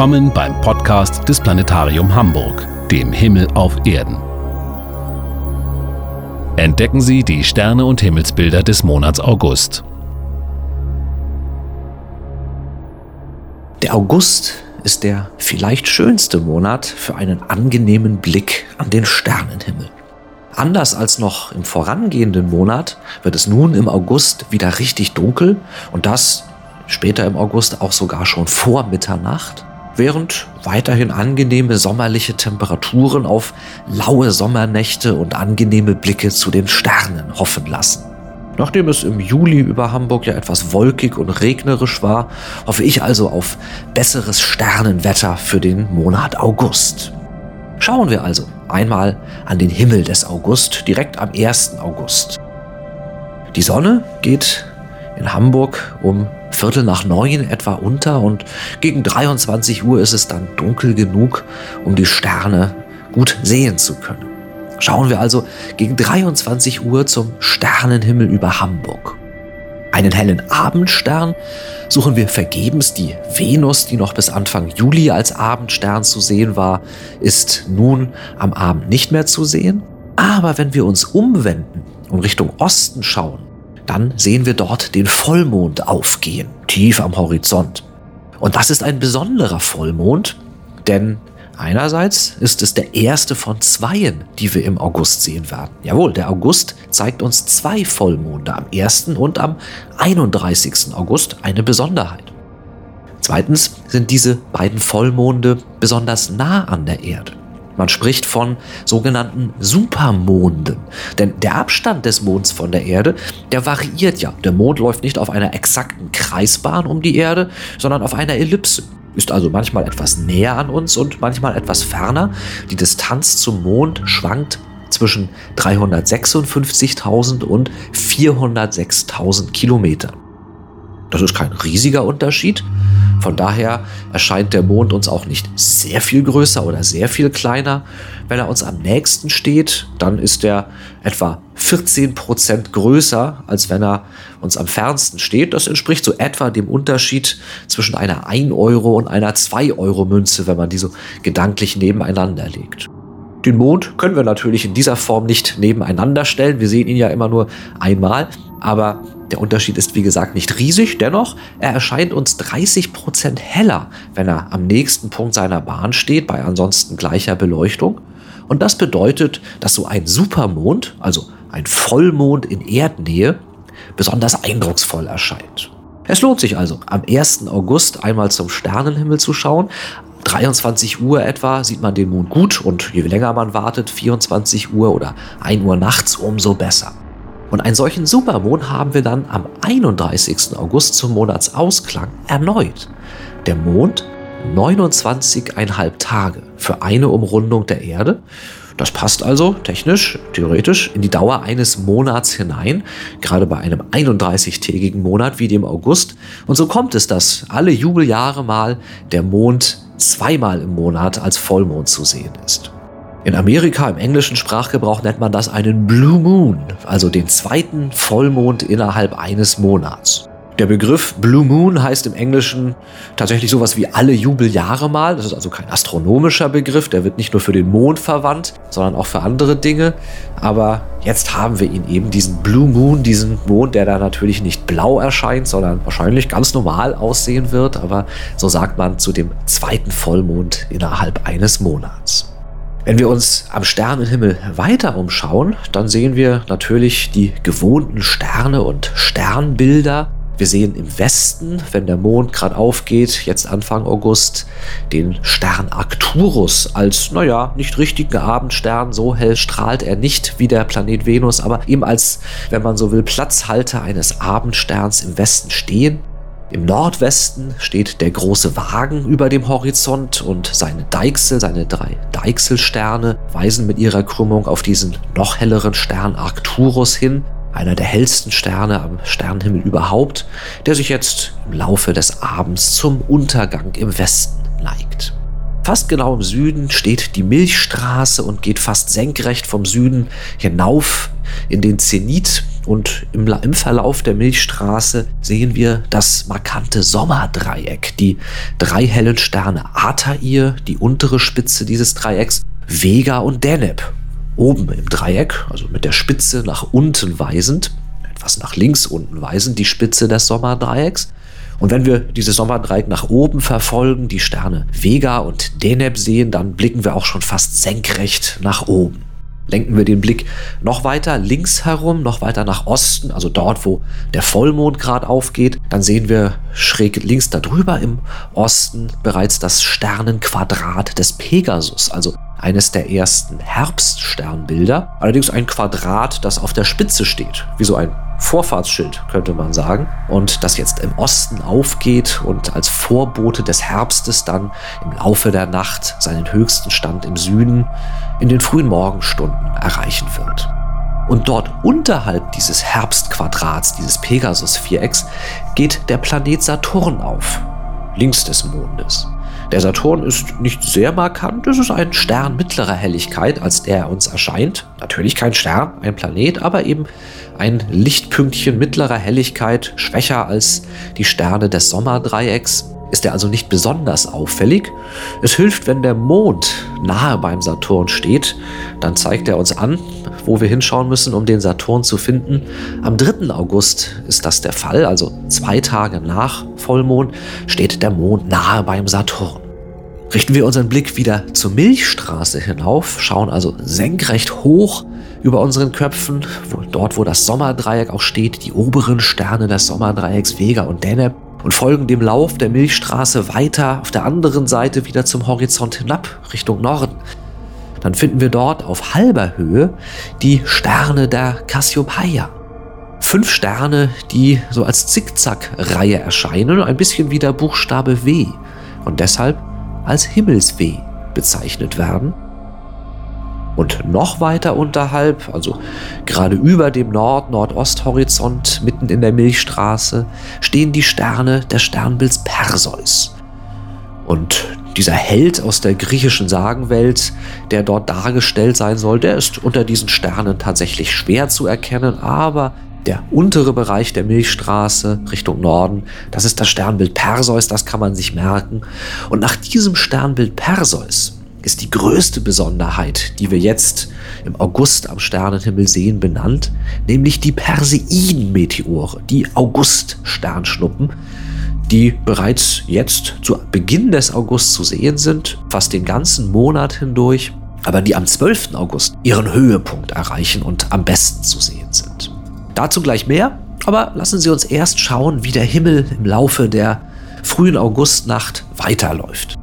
Willkommen beim Podcast des Planetarium Hamburg, dem Himmel auf Erden. Entdecken Sie die Sterne und Himmelsbilder des Monats August. Der August ist der vielleicht schönste Monat für einen angenehmen Blick an den Sternenhimmel. Anders als noch im vorangehenden Monat wird es nun im August wieder richtig dunkel und das später im August auch sogar schon vor Mitternacht, während weiterhin angenehme sommerliche Temperaturen auf laue Sommernächte und angenehme Blicke zu den Sternen hoffen lassen. Nachdem es im Juli über Hamburg ja etwas wolkig und regnerisch war, hoffe ich also auf besseres Sternenwetter für den Monat August. Schauen wir also einmal an den Himmel des August, direkt am 1. August. Die Sonne geht in Hamburg um Viertel nach neun etwa unter und gegen 23 Uhr ist es dann dunkel genug, um die Sterne gut sehen zu können. Schauen wir also gegen 23 Uhr zum Sternenhimmel über Hamburg. Einen hellen Abendstern suchen wir vergebens. Die Venus, die noch bis Anfang Juli als Abendstern zu sehen war, ist nun am Abend nicht mehr zu sehen. Aber wenn wir uns umwenden und Richtung Osten schauen, dann sehen wir dort den Vollmond aufgehen, tief am Horizont. Und das ist ein besonderer Vollmond, denn einerseits ist es der erste von zweien, die wir im August sehen werden. Jawohl, der August zeigt uns zwei Vollmonde am 1. und am 31. August, eine Besonderheit. Zweitens sind diese beiden Vollmonde besonders nah an der Erde. Man spricht von sogenannten Supermonden. Denn der Abstand des Monds von der Erde, der variiert ja. Der Mond läuft nicht auf einer exakten Kreisbahn um die Erde, sondern auf einer Ellipse. Ist also manchmal etwas näher an uns und manchmal etwas ferner. Die Distanz zum Mond schwankt zwischen 356.000 und 406.000 Kilometern. Das ist kein riesiger Unterschied, von daher erscheint der Mond uns auch nicht sehr viel größer oder sehr viel kleiner. Wenn er uns am nächsten steht, dann ist er etwa 14 Prozent größer, als wenn er uns am fernsten steht. Das entspricht so etwa dem Unterschied zwischen einer 1 Euro und einer 2 Euro Münze, wenn man die so gedanklich nebeneinander legt. Den Mond können wir natürlich in dieser Form nicht nebeneinander stellen. Wir sehen ihn ja immer nur einmal, aber der Unterschied ist wie gesagt nicht riesig, dennoch, er erscheint uns 30 Prozent heller, wenn er am nächsten Punkt seiner Bahn steht, bei ansonsten gleicher Beleuchtung. Und das bedeutet, dass so ein Supermond, also ein Vollmond in Erdnähe, besonders eindrucksvoll erscheint. Es lohnt sich also, am 1. August einmal zum Sternenhimmel zu schauen. 23 Uhr etwa sieht man den Mond gut und je länger man wartet, 24 Uhr oder 1 Uhr nachts, umso besser. Und einen solchen Supermond haben wir dann am 31. August zum Monatsausklang erneut. Der Mond 29,5 Tage für eine Umrundung der Erde. Das passt also technisch, theoretisch in die Dauer eines Monats hinein, gerade bei einem 31-tägigen Monat wie dem August. Und so kommt es, dass alle Jubeljahre mal der Mond zweimal im Monat als Vollmond zu sehen ist. In Amerika im englischen Sprachgebrauch nennt man das einen Blue Moon, also den zweiten Vollmond innerhalb eines Monats. Der Begriff Blue Moon heißt im Englischen tatsächlich sowas wie alle Jubeljahre mal. Das ist also kein astronomischer Begriff, der wird nicht nur für den Mond verwandt, sondern auch für andere Dinge. Aber jetzt haben wir ihn eben, diesen Blue Moon, diesen Mond, der da natürlich nicht blau erscheint, sondern wahrscheinlich ganz normal aussehen wird. Aber so sagt man zu dem zweiten Vollmond innerhalb eines Monats. Wenn wir uns am Sternenhimmel weiter umschauen, dann sehen wir natürlich die gewohnten Sterne und Sternbilder. Wir sehen im Westen, wenn der Mond gerade aufgeht, jetzt Anfang August, den Stern Arcturus als, naja, nicht richtigen Abendstern. So hell strahlt er nicht wie der Planet Venus, aber eben als, wenn man so will, Platzhalter eines Abendsterns im Westen stehen. Im Nordwesten steht der große Wagen über dem Horizont und seine Deichsel, seine drei Deichselsterne, weisen mit ihrer Krümmung auf diesen noch helleren Stern Arcturus hin, einer der hellsten Sterne am Sternenhimmel überhaupt, der sich jetzt im Laufe des Abends zum Untergang im Westen neigt. Fast genau im Süden steht die Milchstraße und geht fast senkrecht vom Süden hinauf in den Zenit Und im, im Verlauf der Milchstraße sehen wir das markante Sommerdreieck, die drei hellen Sterne Altair, die untere Spitze dieses Dreiecks, Vega und Deneb. Oben im Dreieck, also mit der Spitze nach unten weisend, etwas nach links unten weisend, die Spitze des Sommerdreiecks. Und wenn wir dieses Sommerdreieck nach oben verfolgen, die Sterne Vega und Deneb sehen, dann blicken wir auch schon fast senkrecht nach oben. Lenken wir den Blick noch weiter links herum, noch weiter nach Osten, also dort, wo der Vollmond gerade aufgeht, dann sehen wir schräg links darüber im Osten bereits das Sternenquadrat des Pegasus, also eines der ersten Herbststernbilder. Allerdings ein Quadrat, das auf der Spitze steht, wie so ein Vorfahrtsschild, könnte man sagen. Und das jetzt im Osten aufgeht und als Vorbote des Herbstes dann im Laufe der Nacht seinen höchsten Stand im Süden in den frühen Morgenstunden erreichen wird. Und dort unterhalb dieses Herbstquadrats, dieses Pegasus-Vierecks, geht der Planet Saturn auf, links des Mondes. Der Saturn ist nicht sehr markant, es ist ein Stern mittlerer Helligkeit, als der uns erscheint. Natürlich kein Stern, ein Planet, aber eben ein Lichtpünktchen mittlerer Helligkeit, schwächer als die Sterne des Sommerdreiecks. Ist er also nicht besonders auffällig. Es hilft, wenn der Mond nahe beim Saturn steht, dann zeigt er uns an, wo wir hinschauen müssen, um den Saturn zu finden. Am 3. August ist das der Fall, also zwei Tage nach Vollmond steht der Mond nahe beim Saturn. Richten wir unseren Blick wieder zur Milchstraße hinauf, schauen also senkrecht hoch über unseren Köpfen, wo, dort wo das Sommerdreieck auch steht, die oberen Sterne des Sommerdreiecks Vega und Deneb und folgen dem Lauf der Milchstraße weiter auf der anderen Seite wieder zum Horizont hinab, Richtung Norden. Dann finden wir dort auf halber Höhe die Sterne der Cassiopeia. Fünf Sterne, die so als Zickzack-Reihe erscheinen, ein bisschen wie der Buchstabe W und deshalb als Himmelsweh bezeichnet werden. Und noch weiter unterhalb, also gerade über dem Nord-Nordost-Horizont, mitten in der Milchstraße, stehen die Sterne des Sternbilds Perseus. Und dieser Held aus der griechischen Sagenwelt, der dort dargestellt sein soll, der ist unter diesen Sternen tatsächlich schwer zu erkennen, aber der untere Bereich der Milchstraße Richtung Norden, das ist das Sternbild Perseus, das kann man sich merken. Und nach diesem Sternbild Perseus ist die größte Besonderheit, die wir jetzt im August am Sternenhimmel sehen, benannt, nämlich die Perseiden-Meteore, die August-Sternschnuppen, die bereits jetzt zu Beginn des August zu sehen sind, fast den ganzen Monat hindurch, aber die am 12. August ihren Höhepunkt erreichen und am besten zu sehen sind. Dazu gleich mehr, aber lassen Sie uns erst schauen, wie der Himmel im Laufe der frühen Augustnacht weiterläuft.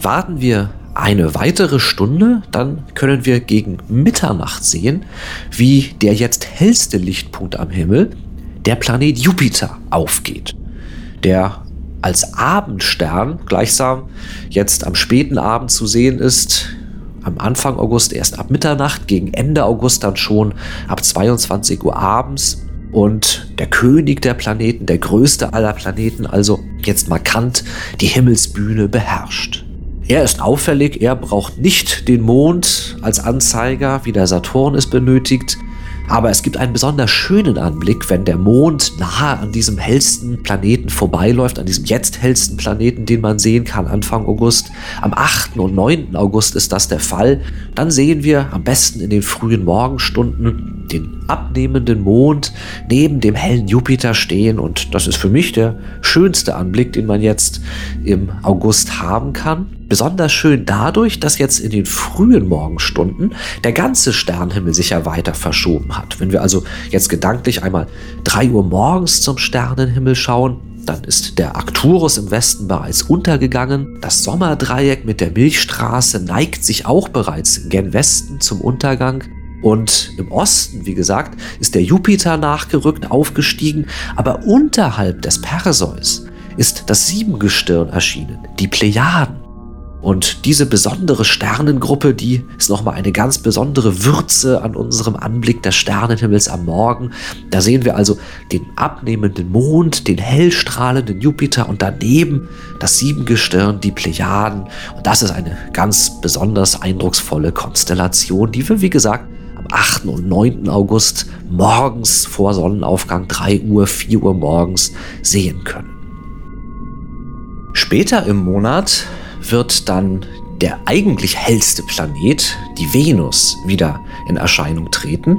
Warten wir eine weitere Stunde, dann können wir gegen Mitternacht sehen, wie der jetzt hellste Lichtpunkt am Himmel, der Planet Jupiter, aufgeht. Der als Abendstern gleichsam jetzt am späten Abend zu sehen ist, am Anfang August erst ab Mitternacht, gegen Ende August dann schon ab 22 Uhr abends. Und der König der Planeten, der größte aller Planeten, also jetzt markant die Himmelsbühne beherrscht. Er ist auffällig, er braucht nicht den Mond als Anzeiger, wie der Saturn es benötigt. Aber es gibt einen besonders schönen Anblick, wenn der Mond nahe an diesem hellsten Planeten vorbeiläuft, an diesem jetzt hellsten Planeten, den man sehen kann Anfang August. Am 8. und 9. August ist das der Fall. Dann sehen wir am besten in den frühen Morgenstunden den abnehmenden Mond neben dem hellen Jupiter stehen und das ist für mich der schönste Anblick, den man jetzt im August haben kann. Besonders schön dadurch, dass jetzt in den frühen Morgenstunden der ganze Sternhimmel sich ja weiter verschoben hat. Wenn wir also jetzt gedanklich einmal 3 Uhr morgens zum Sternenhimmel schauen, dann ist der Arcturus im Westen bereits untergegangen. Das Sommerdreieck mit der Milchstraße neigt sich auch bereits gen Westen zum Untergang. Und im Osten, wie gesagt, ist der Jupiter nachgerückt, aufgestiegen, aber unterhalb des Perseus ist das Siebengestirn erschienen, die Plejaden. Und diese besondere Sternengruppe, die ist nochmal eine ganz besondere Würze an unserem Anblick des Sternenhimmels am Morgen. Da sehen wir also den abnehmenden Mond, den hellstrahlenden Jupiter und daneben das Siebengestirn, die Plejaden. Und das ist eine ganz besonders eindrucksvolle Konstellation, die wir, wie gesagt, 8. und 9. August morgens vor Sonnenaufgang 3 Uhr, 4 Uhr morgens sehen können. Später im Monat wird dann der eigentlich hellste Planet, die Venus, wieder in Erscheinung treten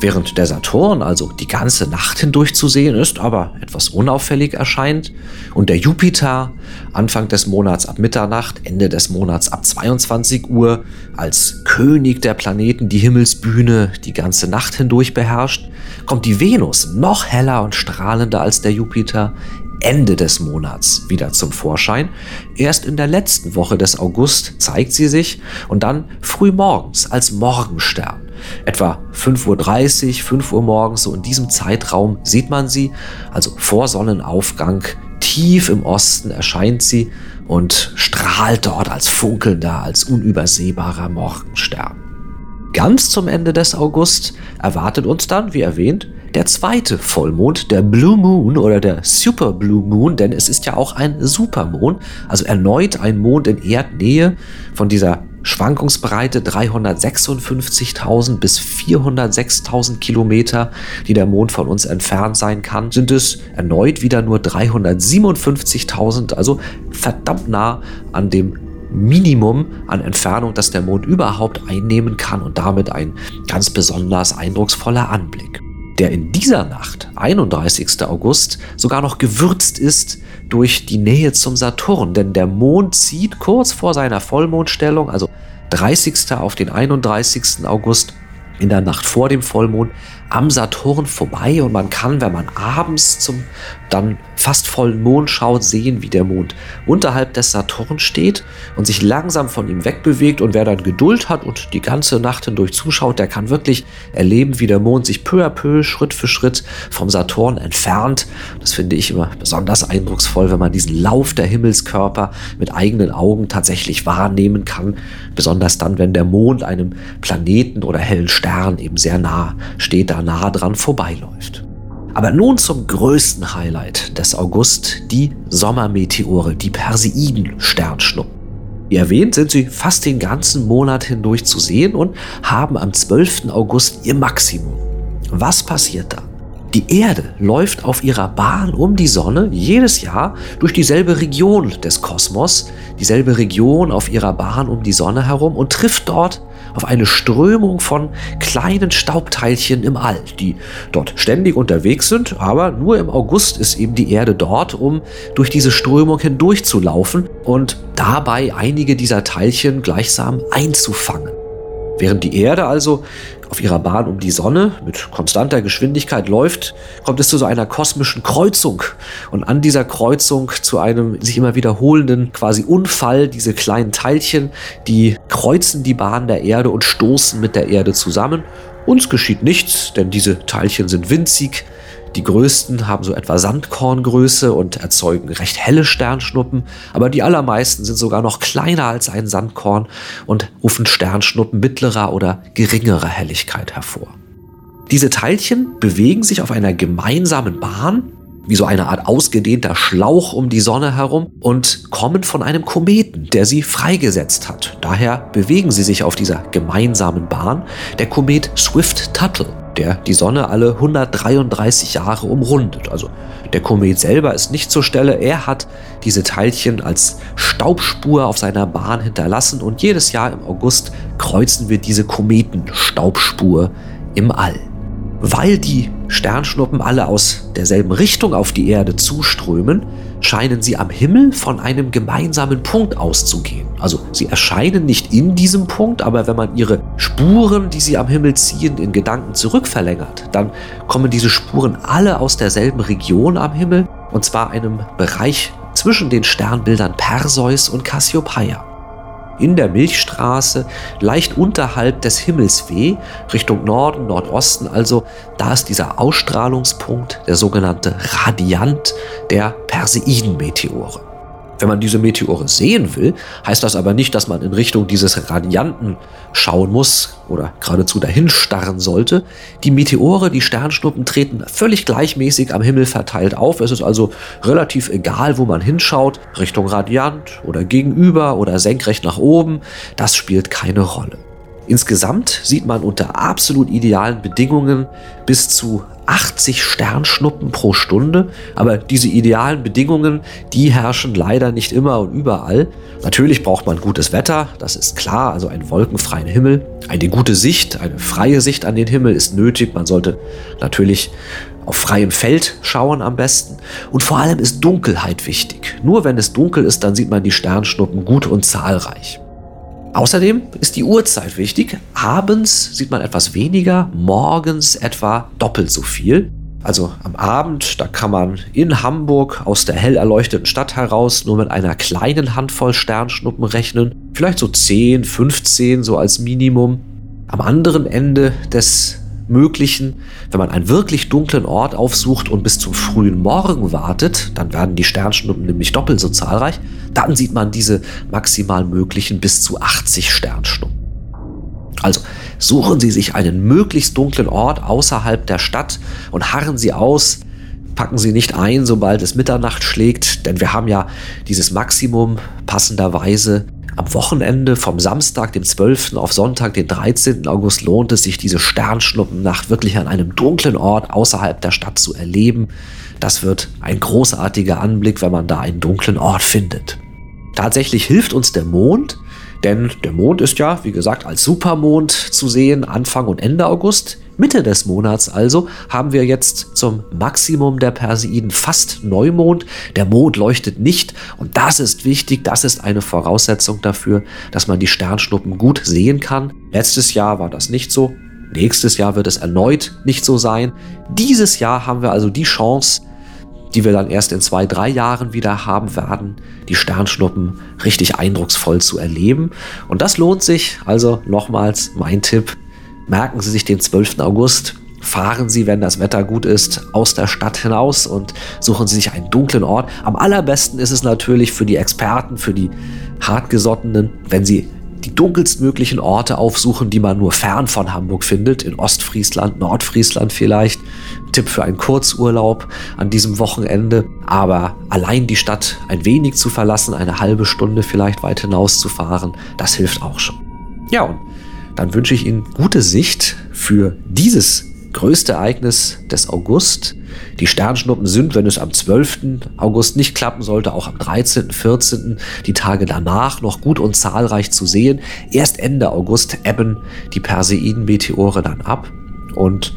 während der Saturn also die ganze Nacht hindurch zu sehen ist, aber etwas unauffällig erscheint, und der Jupiter Anfang des Monats ab Mitternacht, Ende des Monats ab 22 Uhr als König der Planeten die Himmelsbühne die ganze Nacht hindurch beherrscht, kommt die Venus noch heller und strahlender als der Jupiter Ende des Monats wieder zum Vorschein. Erst in der letzten Woche des August zeigt sie sich und dann früh morgens als Morgenstern. Etwa 5.30 Uhr, 5 Uhr morgens, so in diesem Zeitraum sieht man sie, also vor Sonnenaufgang, tief im Osten erscheint sie und strahlt dort als funkelnder, als unübersehbarer Morgenstern. Ganz zum Ende des August erwartet uns dann, wie erwähnt, der zweite Vollmond, der Blue Moon oder der Super Blue Moon, denn es ist ja auch ein Supermond, also erneut ein Mond in Erdnähe. Von dieser Schwankungsbreite 356.000 bis 406.000 Kilometer, die der Mond von uns entfernt sein kann, sind es erneut wieder nur 357.000, also verdammt nah an dem Minimum an Entfernung, das der Mond überhaupt einnehmen kann und damit ein ganz besonders eindrucksvoller Anblick der in dieser Nacht, 31. August, sogar noch gewürzt ist durch die Nähe zum Saturn, denn der Mond zieht kurz vor seiner Vollmondstellung, also 30. auf den 31. August, in der Nacht vor dem Vollmond am Saturn vorbei und man kann, wenn man abends zum dann fast vollen Mond schaut, sehen, wie der Mond unterhalb des Saturn steht und sich langsam von ihm wegbewegt und wer dann Geduld hat und die ganze Nacht hindurch zuschaut, der kann wirklich erleben, wie der Mond sich peu à peu, Schritt für Schritt vom Saturn entfernt. Das finde ich immer besonders eindrucksvoll, wenn man diesen Lauf der Himmelskörper mit eigenen Augen tatsächlich wahrnehmen kann, besonders dann, wenn der Mond einem Planeten oder hellen Stern eben sehr nah steht, da nah dran vorbeiläuft. Aber nun zum größten Highlight des August, die Sommermeteore, die Perseiden-Sternschnuppen. Wie erwähnt, sind sie fast den ganzen Monat hindurch zu sehen und haben am 12. August ihr Maximum. Was passiert da? Die Erde läuft auf ihrer Bahn um die Sonne jedes Jahr durch dieselbe Region des Kosmos, dieselbe Region auf ihrer Bahn um die Sonne herum und trifft dort auf eine Strömung von kleinen Staubteilchen im All, die dort ständig unterwegs sind, aber nur im August ist eben die Erde dort, um durch diese Strömung hindurchzulaufen und dabei einige dieser Teilchen gleichsam einzufangen. Während die Erde also auf ihrer Bahn um die Sonne mit konstanter Geschwindigkeit läuft, kommt es zu so einer kosmischen Kreuzung. Und an dieser Kreuzung zu einem sich immer wiederholenden quasi Unfall, diese kleinen Teilchen, die kreuzen die Bahn der Erde und stoßen mit der Erde zusammen. Uns geschieht nichts, denn diese Teilchen sind winzig, die größten haben so etwa Sandkorngröße und erzeugen recht helle Sternschnuppen, aber die allermeisten sind sogar noch kleiner als ein Sandkorn und rufen Sternschnuppen mittlerer oder geringerer Helligkeit hervor. Diese Teilchen bewegen sich auf einer gemeinsamen Bahn, wie so eine Art ausgedehnter Schlauch um die Sonne herum und kommen von einem Kometen, der sie freigesetzt hat. Daher bewegen sie sich auf dieser gemeinsamen Bahn. Der Komet Swift-Tuttle der die Sonne alle 133 Jahre umrundet. Also der Komet selber ist nicht zur Stelle, er hat diese Teilchen als Staubspur auf seiner Bahn hinterlassen und jedes Jahr im August kreuzen wir diese Kometenstaubspur im All. Weil die Sternschnuppen alle aus derselben Richtung auf die Erde zuströmen, scheinen sie am Himmel von einem gemeinsamen Punkt auszugehen. Also sie erscheinen nicht in diesem Punkt, aber wenn man ihre Spuren, die sie am Himmel ziehen, in Gedanken zurückverlängert, dann kommen diese Spuren alle aus derselben Region am Himmel, und zwar einem Bereich zwischen den Sternbildern Perseus und Cassiopeia in der Milchstraße, leicht unterhalb des Himmelsweh, Richtung Norden, Nordosten. Also da ist dieser Ausstrahlungspunkt, der sogenannte Radiant der Perseidenmeteore. Wenn man diese Meteore sehen will, heißt das aber nicht, dass man in Richtung dieses Radianten schauen muss oder geradezu dahin starren sollte. Die Meteore, die Sternschnuppen treten völlig gleichmäßig am Himmel verteilt auf. Es ist also relativ egal, wo man hinschaut, Richtung Radiant oder gegenüber oder senkrecht nach oben. Das spielt keine Rolle. Insgesamt sieht man unter absolut idealen Bedingungen bis zu 80 Sternschnuppen pro Stunde. Aber diese idealen Bedingungen, die herrschen leider nicht immer und überall. Natürlich braucht man gutes Wetter, das ist klar, also einen wolkenfreien Himmel. Eine gute Sicht, eine freie Sicht an den Himmel ist nötig. Man sollte natürlich auf freiem Feld schauen am besten. Und vor allem ist Dunkelheit wichtig. Nur wenn es dunkel ist, dann sieht man die Sternschnuppen gut und zahlreich. Außerdem ist die Uhrzeit wichtig. Abends sieht man etwas weniger, morgens etwa doppelt so viel. Also am Abend, da kann man in Hamburg aus der hell erleuchteten Stadt heraus nur mit einer kleinen Handvoll Sternschnuppen rechnen. Vielleicht so 10, 15 so als Minimum. Am anderen Ende des möglichen. Wenn man einen wirklich dunklen Ort aufsucht und bis zum frühen Morgen wartet, dann werden die Sternschnuppen nämlich doppelt so zahlreich. Dann sieht man diese maximal möglichen bis zu 80 Sternschnuppen. Also suchen Sie sich einen möglichst dunklen Ort außerhalb der Stadt und harren Sie aus. Packen Sie nicht ein, sobald es Mitternacht schlägt, denn wir haben ja dieses Maximum passenderweise am Wochenende vom Samstag, dem 12. auf Sonntag, den 13. August lohnt es sich, diese Sternschnuppennacht wirklich an einem dunklen Ort außerhalb der Stadt zu erleben. Das wird ein großartiger Anblick, wenn man da einen dunklen Ort findet. Tatsächlich hilft uns der Mond, denn der Mond ist ja, wie gesagt, als Supermond zu sehen, Anfang und Ende August. Mitte des Monats also haben wir jetzt zum Maximum der Perseiden fast Neumond. Der Mond leuchtet nicht und das ist wichtig, das ist eine Voraussetzung dafür, dass man die Sternschnuppen gut sehen kann. Letztes Jahr war das nicht so. Nächstes Jahr wird es erneut nicht so sein. Dieses Jahr haben wir also die Chance, die wir dann erst in zwei, drei Jahren wieder haben werden, die Sternschnuppen richtig eindrucksvoll zu erleben. Und das lohnt sich. Also nochmals mein Tipp, merken Sie sich den 12. August, fahren Sie, wenn das Wetter gut ist, aus der Stadt hinaus und suchen Sie sich einen dunklen Ort. Am allerbesten ist es natürlich für die Experten, für die Hartgesottenen, wenn Sie die dunkelstmöglichen Orte aufsuchen, die man nur fern von Hamburg findet, in Ostfriesland, Nordfriesland vielleicht. Tipp für einen Kurzurlaub an diesem Wochenende. Aber allein die Stadt ein wenig zu verlassen, eine halbe Stunde vielleicht weit hinaus zu fahren, das hilft auch schon. Ja, und dann wünsche ich Ihnen gute Sicht für dieses größte Ereignis des August. Die Sternschnuppen sind, wenn es am 12. August nicht klappen sollte, auch am 13., 14., die Tage danach noch gut und zahlreich zu sehen. Erst Ende August ebben die Perseiden-Meteore dann ab. Und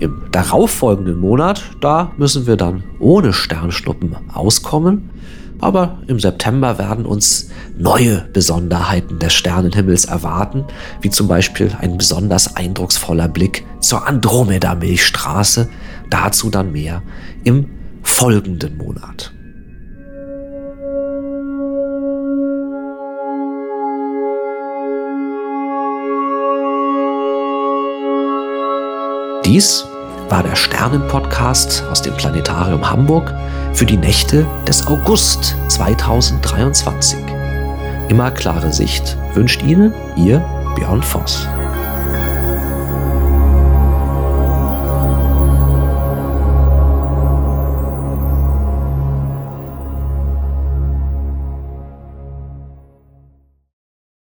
im darauffolgenden Monat, da müssen wir dann ohne Sternschnuppen auskommen. Aber im September werden uns neue Besonderheiten des Sternenhimmels erwarten, wie zum Beispiel ein besonders eindrucksvoller Blick zur Andromeda-Milchstraße. Dazu dann mehr im folgenden Monat. Dies war der Sternenpodcast aus dem Planetarium Hamburg für die Nächte des August 2023. Immer klare Sicht wünscht Ihnen Ihr Björn Voss.